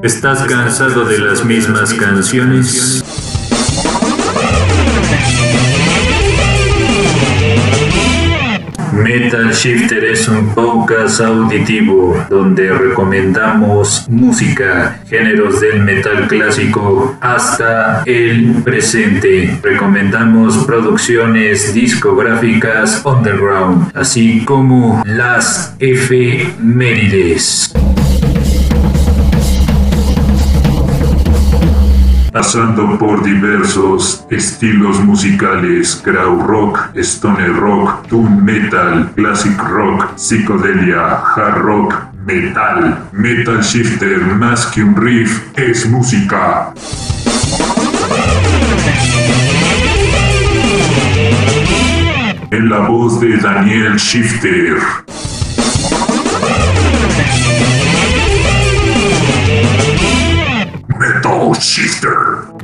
¿Estás cansado de las mismas canciones? Metal Shifter es un podcast auditivo donde recomendamos música, géneros del metal clásico hasta el presente. Recomendamos producciones discográficas underground, así como las efemérides. Pasando por diversos estilos musicales, rock, stoner rock, doom metal, classic rock, psicodelia, hard rock, metal. Metal Shifter, más que un riff, es música. En la voz de Daniel Shifter. Metal Shifter.